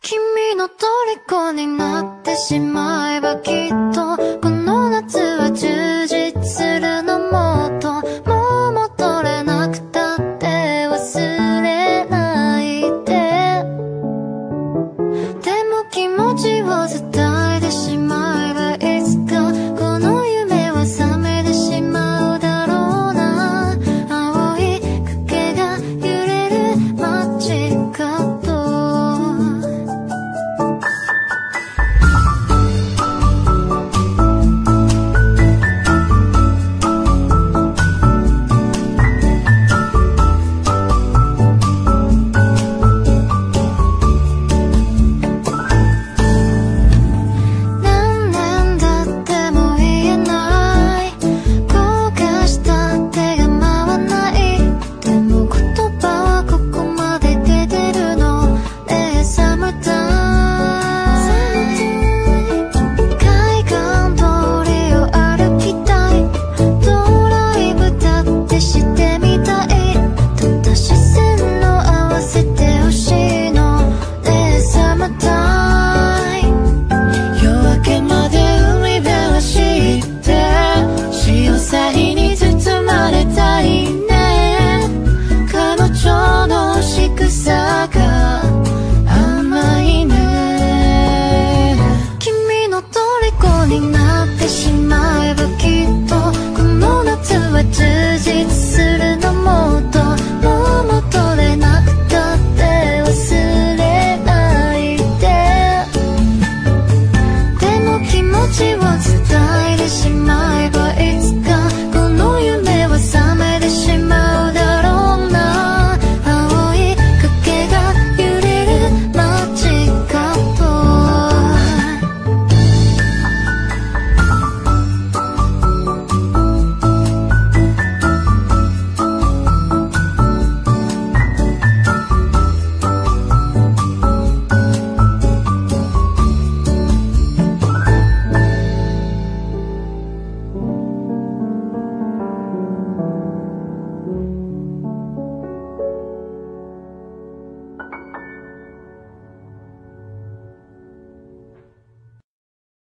君の虜になってしまえばきっとこの夏は充実するのもっともう戻れなくたって忘れ